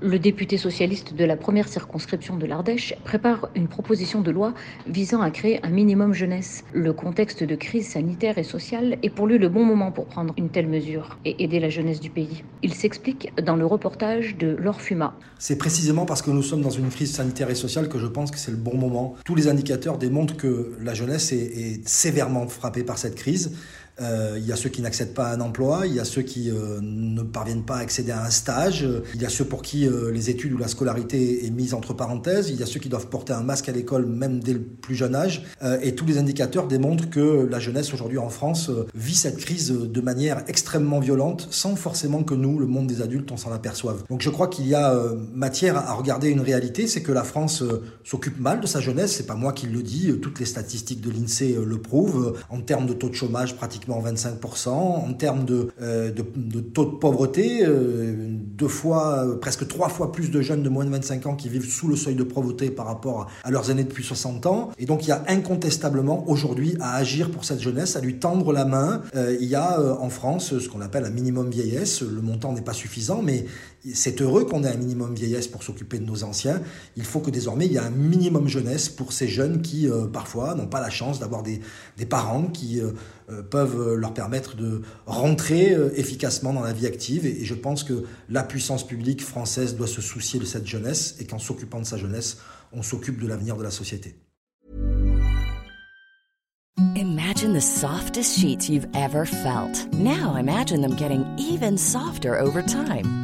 le député socialiste de la première circonscription de l'Ardèche, prépare une proposition de loi visant à créer un minimum jeunesse. Le contexte de crise sanitaire et sociale est pour lui le bon moment pour prendre une telle mesure et aider la jeunesse du pays. Il s'explique dans le reportage de Laure Fuma. C'est précisément parce que nous sommes dans une crise sanitaire et sociale que je pense que c'est le bon moment. Tous les indicateurs démontrent que la jeunesse est, est sévèrement frappée par cette crise. Euh, il y a ceux qui n'accèdent pas à un emploi, il y a ceux qui euh, ne parviennent pas à accéder à un stage, il y a ceux pour qui euh, les études ou la scolarité est mise entre parenthèses, il y a ceux qui doivent porter un masque à l'école même dès le plus jeune âge. et tous les indicateurs démontrent que la jeunesse aujourd'hui en France vit cette crise de manière extrêmement violente sans forcément que nous, le monde des adultes, on s'en aperçoive. Donc je crois qu'il y a matière à regarder une réalité, c'est que la France s'occupe mal de sa jeunesse, c'est pas moi qui le dis, toutes les statistiques de l'INSEE le prouvent, en termes de taux de chômage pratiquement 25%. En termes de, euh, de, de, taux de pauvreté, euh, deux fois, euh, presque trois fois plus de jeunes de moins de 25 ans qui vivent sous le seuil de pauvreté par rapport à leurs années depuis 60 ans. Et donc il y a incontestablement aujourd'hui à agir pour cette jeunesse, à lui tendre la main. il y a en France ce qu'on appelle un minimum vieillesse. Le montant n'est pas suffisant, mais c'est heureux qu'on ait un minimum vieillesse pour s'occuper de nos anciens. Il faut que désormais il y ait un minimum jeunesse pour ces jeunes qui parfois n'ont pas la chance d'avoir des, des, parents qui peuvent euh, leur permettre de rentrer euh, efficacement dans la vie active. Et, je pense que la puissance publique française doit se soucier de cette jeunesse et qu'en s'occupant de sa jeunesse, on s'occupe de l'avenir de la société. Imagine the softest sheets you've ever felt. Now imagine them getting even softer over time.